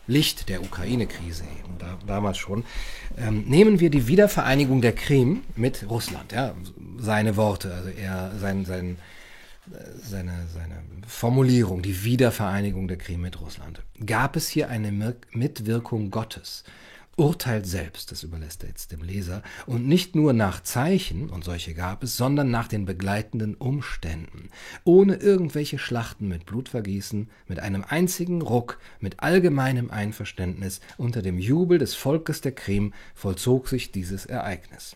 Licht der Ukraine-Krise eben, da, damals schon, ähm, nehmen wir die Wiedervereinigung der Krim mit Russland. Ja, seine Worte, also er, sein, sein, seine, seine Formulierung, die Wiedervereinigung der Krim mit Russland. Gab es hier eine Mitwirkung Gottes? Urteilt selbst, das überlässt er jetzt dem Leser, und nicht nur nach Zeichen, und solche gab es, sondern nach den begleitenden Umständen, ohne irgendwelche Schlachten mit Blutvergießen, mit einem einzigen Ruck, mit allgemeinem Einverständnis, unter dem Jubel des Volkes der Krim vollzog sich dieses Ereignis.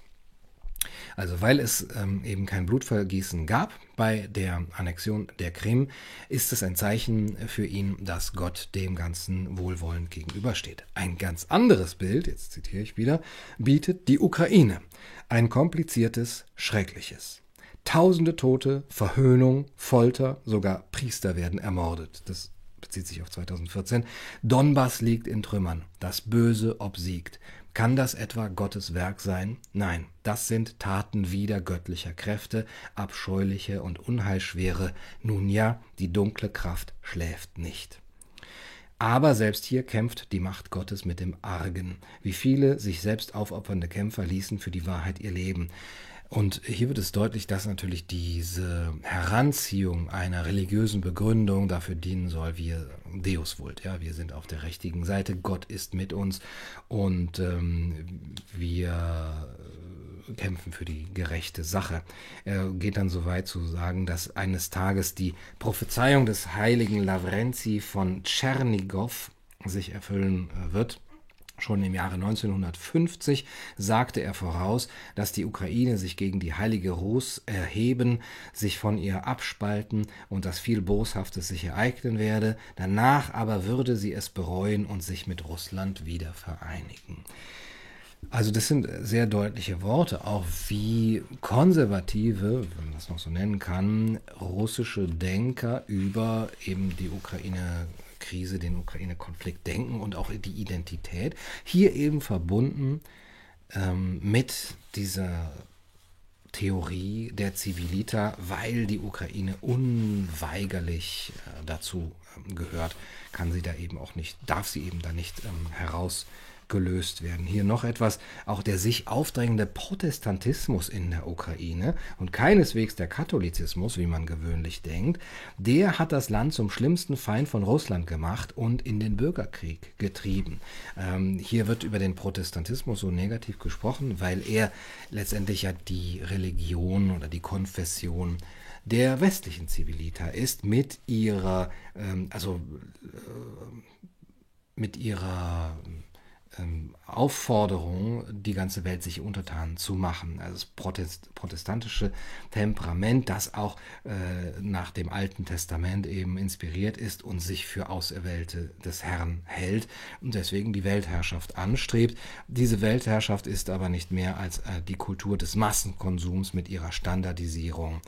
Also weil es ähm, eben kein Blutvergießen gab bei der Annexion der Krim, ist es ein Zeichen für ihn, dass Gott dem Ganzen wohlwollend gegenübersteht. Ein ganz anderes Bild, jetzt zitiere ich wieder, bietet die Ukraine. Ein kompliziertes, schreckliches. Tausende Tote, Verhöhnung, Folter, sogar Priester werden ermordet. Das bezieht sich auf 2014. Donbass liegt in Trümmern. Das Böse obsiegt. Kann das etwa Gottes Werk sein? Nein, das sind Taten wider göttlicher Kräfte, abscheuliche und unheilschwere. Nun ja, die dunkle Kraft schläft nicht. Aber selbst hier kämpft die Macht Gottes mit dem Argen. Wie viele sich selbst aufopfernde Kämpfer ließen für die Wahrheit ihr Leben. Und hier wird es deutlich, dass natürlich diese Heranziehung einer religiösen Begründung dafür dienen soll, wir Deus vult, ja, wir sind auf der richtigen Seite, Gott ist mit uns und ähm, wir kämpfen für die gerechte Sache. Er geht dann so weit zu sagen, dass eines Tages die Prophezeiung des heiligen Lavrenti von Tschernigow sich erfüllen äh, wird. Schon im Jahre 1950 sagte er voraus, dass die Ukraine sich gegen die heilige Rus erheben, sich von ihr abspalten und dass viel Boshaftes sich ereignen werde, danach aber würde sie es bereuen und sich mit Russland wieder vereinigen. Also das sind sehr deutliche Worte, auch wie konservative, wenn man das noch so nennen kann, russische Denker über eben die Ukraine Krise, den Ukraine-Konflikt denken und auch die Identität. Hier eben verbunden ähm, mit dieser Theorie der Zivilita, weil die Ukraine unweigerlich äh, dazu ähm, gehört, kann sie da eben auch nicht, darf sie eben da nicht ähm, heraus gelöst werden. Hier noch etwas, auch der sich aufdrängende Protestantismus in der Ukraine und keineswegs der Katholizismus, wie man gewöhnlich denkt, der hat das Land zum schlimmsten Feind von Russland gemacht und in den Bürgerkrieg getrieben. Ähm, hier wird über den Protestantismus so negativ gesprochen, weil er letztendlich ja die Religion oder die Konfession der westlichen Zivilita ist mit ihrer, ähm, also äh, mit ihrer Aufforderung, die ganze Welt sich untertan zu machen. Also das Protest, protestantische Temperament, das auch äh, nach dem Alten Testament eben inspiriert ist und sich für Auserwählte des Herrn hält und deswegen die Weltherrschaft anstrebt. Diese Weltherrschaft ist aber nicht mehr als äh, die Kultur des Massenkonsums mit ihrer Standardisierung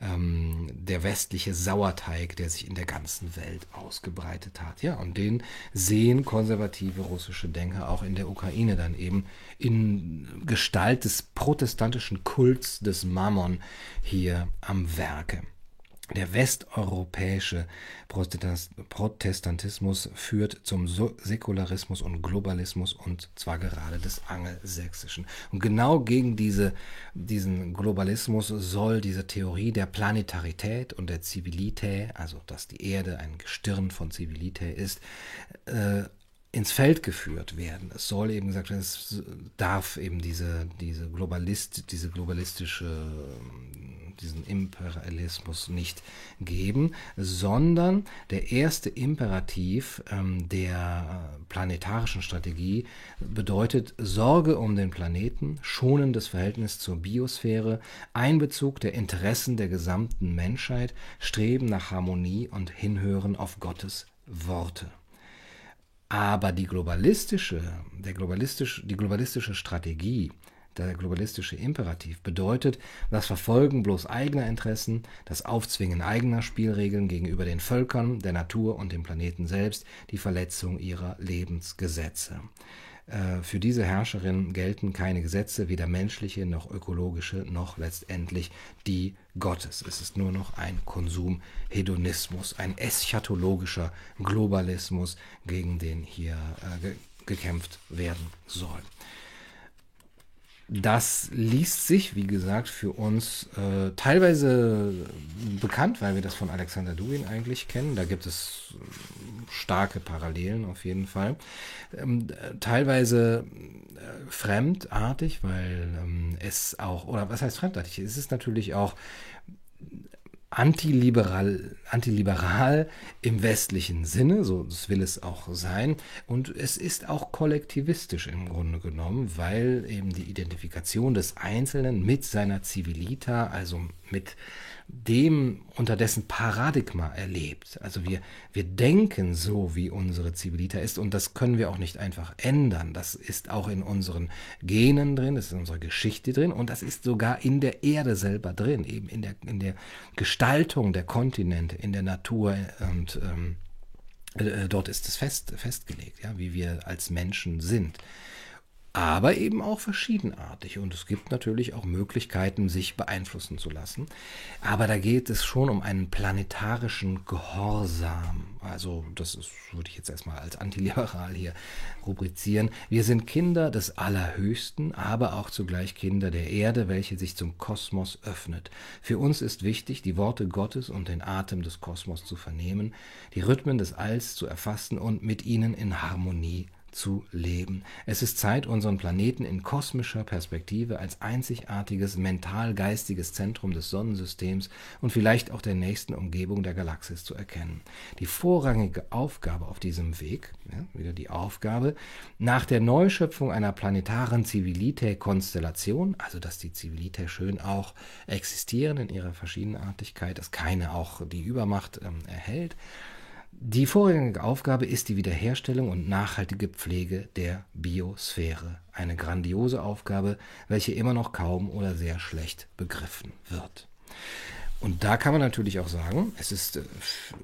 ähm, der westliche Sauerteig, der sich in der ganzen Welt ausgebreitet hat. Ja, und den sehen konservative russische Denker auch in der Ukraine dann eben in Gestalt des protestantischen Kults des Mammon hier am Werke. Der westeuropäische Protestantismus führt zum Säkularismus und Globalismus und zwar gerade des Angelsächsischen. Und genau gegen diese, diesen Globalismus soll diese Theorie der Planetarität und der Zivilität, also dass die Erde ein Gestirn von Zivilität ist, äh, ins Feld geführt werden. Es soll eben gesagt werden, es darf eben diese, diese Globalist, diese globalistische diesen Imperialismus nicht geben, sondern der erste Imperativ ähm, der planetarischen Strategie bedeutet Sorge um den Planeten, schonendes Verhältnis zur Biosphäre, Einbezug der Interessen der gesamten Menschheit, Streben nach Harmonie und Hinhören auf Gottes Worte. Aber die globalistische, der globalistisch, die globalistische Strategie der globalistische Imperativ bedeutet das Verfolgen bloß eigener Interessen, das Aufzwingen eigener Spielregeln gegenüber den Völkern, der Natur und dem Planeten selbst, die Verletzung ihrer Lebensgesetze. Äh, für diese Herrscherin gelten keine Gesetze, weder menschliche noch ökologische, noch letztendlich die Gottes. Es ist nur noch ein Konsumhedonismus, ein eschatologischer Globalismus, gegen den hier äh, gekämpft werden soll. Das liest sich, wie gesagt, für uns äh, teilweise bekannt, weil wir das von Alexander Dugin eigentlich kennen. Da gibt es starke Parallelen auf jeden Fall. Ähm, teilweise äh, fremdartig, weil ähm, es auch, oder was heißt fremdartig? Es ist natürlich auch antiliberal, antiliberal im westlichen Sinne, so das will es auch sein. Und es ist auch kollektivistisch im Grunde genommen, weil eben die Identifikation des Einzelnen mit seiner Civilita, also mit dem unter dessen Paradigma erlebt. Also wir, wir denken so, wie unsere Zivilita ist und das können wir auch nicht einfach ändern. Das ist auch in unseren Genen drin, das ist in unserer Geschichte drin und das ist sogar in der Erde selber drin, eben in der, in der Gestaltung der Kontinente, in der Natur und ähm, äh, dort ist es fest, festgelegt, ja, wie wir als Menschen sind aber eben auch verschiedenartig. Und es gibt natürlich auch Möglichkeiten, sich beeinflussen zu lassen. Aber da geht es schon um einen planetarischen Gehorsam. Also das ist, würde ich jetzt erstmal als antiliberal hier rubrizieren. Wir sind Kinder des Allerhöchsten, aber auch zugleich Kinder der Erde, welche sich zum Kosmos öffnet. Für uns ist wichtig, die Worte Gottes und den Atem des Kosmos zu vernehmen, die Rhythmen des Alls zu erfassen und mit ihnen in Harmonie zu leben. Es ist Zeit, unseren Planeten in kosmischer Perspektive als einzigartiges mental-geistiges Zentrum des Sonnensystems und vielleicht auch der nächsten Umgebung der Galaxis zu erkennen. Die vorrangige Aufgabe auf diesem Weg, ja, wieder die Aufgabe, nach der Neuschöpfung einer planetaren Civilite-Konstellation, also dass die Civilite schön auch existieren in ihrer Verschiedenartigkeit, dass keine auch die Übermacht ähm, erhält, die vorrangige Aufgabe ist die Wiederherstellung und nachhaltige Pflege der Biosphäre. Eine grandiose Aufgabe, welche immer noch kaum oder sehr schlecht begriffen wird. Und da kann man natürlich auch sagen, es ist äh,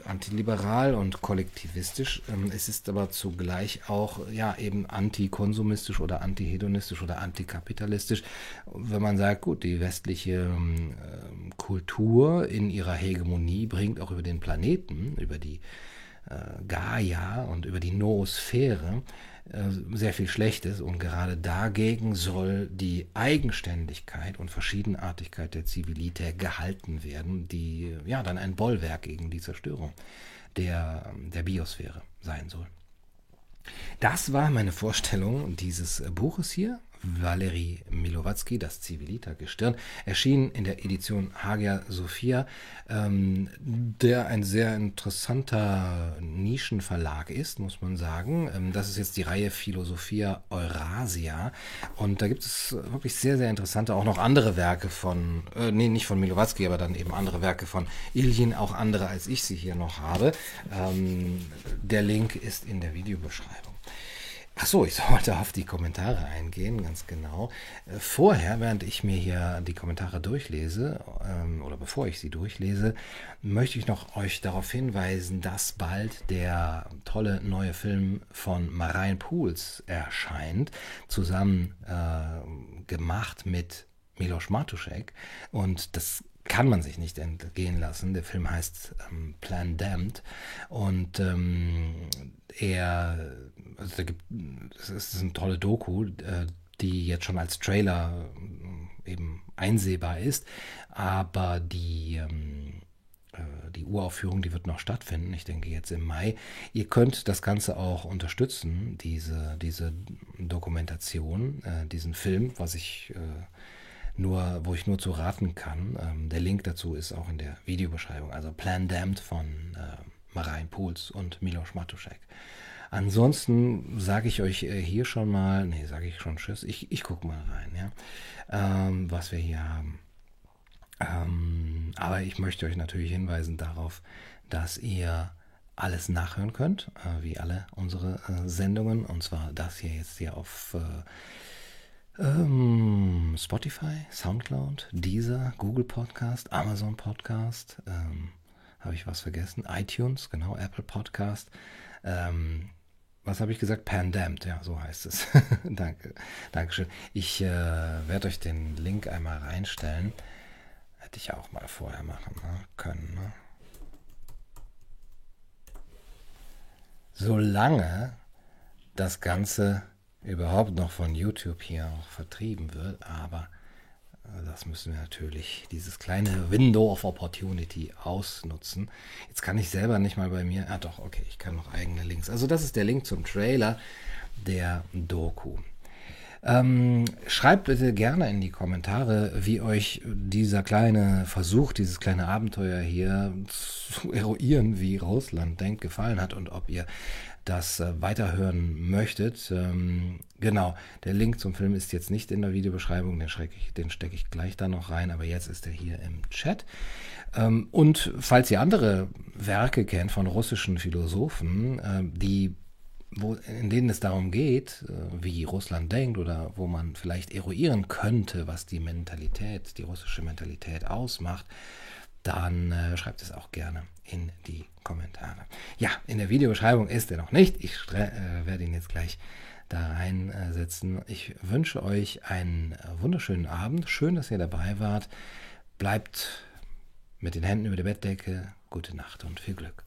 antiliberal und kollektivistisch, ähm, es ist aber zugleich auch ja eben antikonsumistisch oder antihedonistisch oder antikapitalistisch, wenn man sagt, gut, die westliche ähm, Kultur in ihrer Hegemonie bringt auch über den Planeten, über die Gaia und über die Noosphäre äh, sehr viel Schlechtes und gerade dagegen soll die Eigenständigkeit und Verschiedenartigkeit der Zivilitä gehalten werden, die ja dann ein Bollwerk gegen die Zerstörung der, der Biosphäre sein soll. Das war meine Vorstellung dieses Buches hier. Valery Milowatzki, das Zivilita-Gestirn, erschien in der Edition Hagia Sophia, ähm, der ein sehr interessanter Nischenverlag ist, muss man sagen. Ähm, das ist jetzt die Reihe Philosophia Eurasia und da gibt es wirklich sehr, sehr interessante, auch noch andere Werke von, äh, nee, nicht von Milowatzki, aber dann eben andere Werke von Iljin, auch andere als ich sie hier noch habe. Ähm, der Link ist in der Videobeschreibung. Ach so, ich [laughs] sollte auf die Kommentare eingehen, ganz genau. Äh, vorher, während ich mir hier die Kommentare durchlese, ähm, oder bevor ich sie durchlese, möchte ich noch euch darauf hinweisen, dass bald der tolle neue Film von Marijn Pools erscheint, zusammen äh, gemacht mit Milos Matuszek. Und das kann man sich nicht entgehen lassen. Der Film heißt ähm, Plan Damned und ähm, er, also da gibt, es ist eine tolle Doku, äh, die jetzt schon als Trailer äh, eben einsehbar ist, aber die ähm, äh, die Uraufführung, die wird noch stattfinden, ich denke jetzt im Mai. Ihr könnt das Ganze auch unterstützen, diese, diese Dokumentation, diesen Film, was ich nur, wo ich nur zu raten kann. Ähm, der Link dazu ist auch in der Videobeschreibung. Also Plan Damned von Marijn Puls und Milos Matuszek. Ansonsten sage ich euch äh, hier schon mal, nee, sage ich schon Tschüss, ich, ich gucke mal rein, ja, ähm, was wir hier haben. Ähm, aber ich möchte euch natürlich hinweisen darauf, dass ihr alles nachhören könnt, äh, wie alle unsere äh, Sendungen. Und zwar das hier jetzt hier auf äh, ähm, Spotify, Soundcloud, Deezer, Google Podcast, Amazon Podcast, ähm, habe ich was vergessen? iTunes, genau, Apple Podcast. Ähm, was habe ich gesagt? Pandemd, ja, so heißt es. [laughs] Danke, Dankeschön. Ich äh, werde euch den Link einmal reinstellen. Hätte ich auch mal vorher machen ne? können. Ne? Solange das Ganze überhaupt noch von YouTube hier auch vertrieben wird. Aber das müssen wir natürlich, dieses kleine Window of Opportunity ausnutzen. Jetzt kann ich selber nicht mal bei mir, ah doch, okay, ich kann noch eigene Links. Also das ist der Link zum Trailer der Doku. Ähm, schreibt bitte gerne in die Kommentare, wie euch dieser kleine Versuch, dieses kleine Abenteuer hier zu eruieren, wie Russland denkt, gefallen hat und ob ihr das äh, weiterhören möchtet. Ähm, genau, der Link zum Film ist jetzt nicht in der Videobeschreibung, den, ich, den stecke ich gleich da noch rein, aber jetzt ist er hier im Chat. Ähm, und falls ihr andere Werke kennt von russischen Philosophen, äh, die wo, in denen es darum geht, äh, wie Russland denkt oder wo man vielleicht eruieren könnte, was die Mentalität, die russische Mentalität ausmacht, dann äh, schreibt es auch gerne in die Kommentare. Ja, in der Videobeschreibung ist er noch nicht. Ich äh, werde ihn jetzt gleich da reinsetzen. Ich wünsche euch einen wunderschönen Abend. Schön, dass ihr dabei wart. Bleibt mit den Händen über der Bettdecke. Gute Nacht und viel Glück.